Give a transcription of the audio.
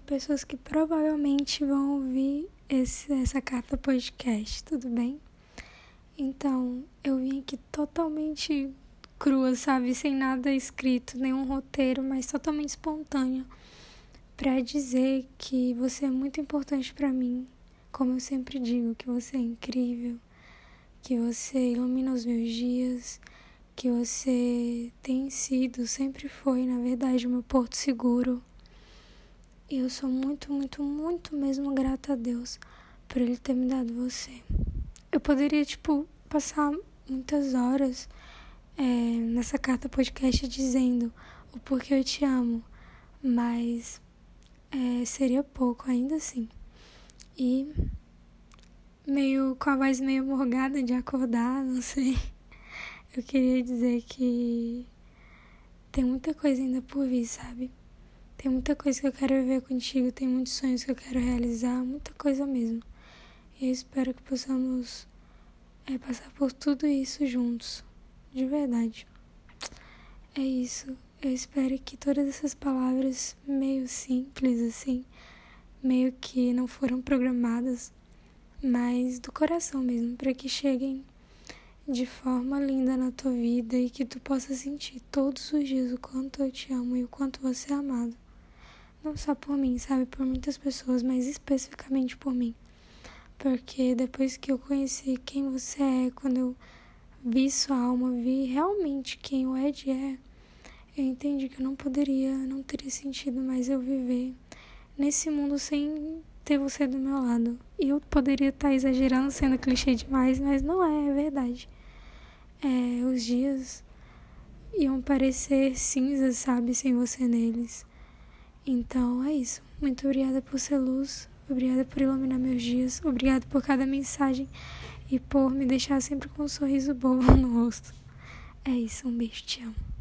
pessoas que provavelmente vão ouvir esse, essa carta podcast, tudo bem? Então, eu vim aqui totalmente crua, sabe? Sem nada escrito, nenhum roteiro, mas totalmente espontânea, para dizer que você é muito importante para mim. Como eu sempre digo, que você é incrível, que você ilumina os meus dias, que você tem sido, sempre foi, na verdade, o meu porto seguro. E eu sou muito, muito, muito mesmo grata a Deus por Ele ter me dado você. Eu poderia, tipo, passar muitas horas é, nessa carta podcast dizendo o porquê eu te amo, mas é, seria pouco ainda assim. E meio com a voz meio morgada de acordar, não sei. Eu queria dizer que tem muita coisa ainda por vir, sabe? Tem muita coisa que eu quero viver contigo, tem muitos sonhos que eu quero realizar, muita coisa mesmo. E eu espero que possamos é, passar por tudo isso juntos, de verdade. É isso. Eu espero que todas essas palavras meio simples assim, meio que não foram programadas, mas do coração mesmo, para que cheguem de forma linda na tua vida e que tu possa sentir todos os dias o quanto eu te amo e o quanto você é amado. Não só por mim, sabe? Por muitas pessoas, mas especificamente por mim. Porque depois que eu conheci quem você é, quando eu vi sua alma, vi realmente quem o Ed é, eu entendi que eu não poderia, não teria sentido mais eu viver nesse mundo sem ter você do meu lado. E eu poderia estar exagerando, sendo clichê demais, mas não é, é verdade. É, os dias iam parecer cinzas, sabe, sem você neles. Então é isso. Muito obrigada por ser luz, obrigada por iluminar meus dias, obrigada por cada mensagem e por me deixar sempre com um sorriso bobo no rosto. É isso, um beijo, te amo.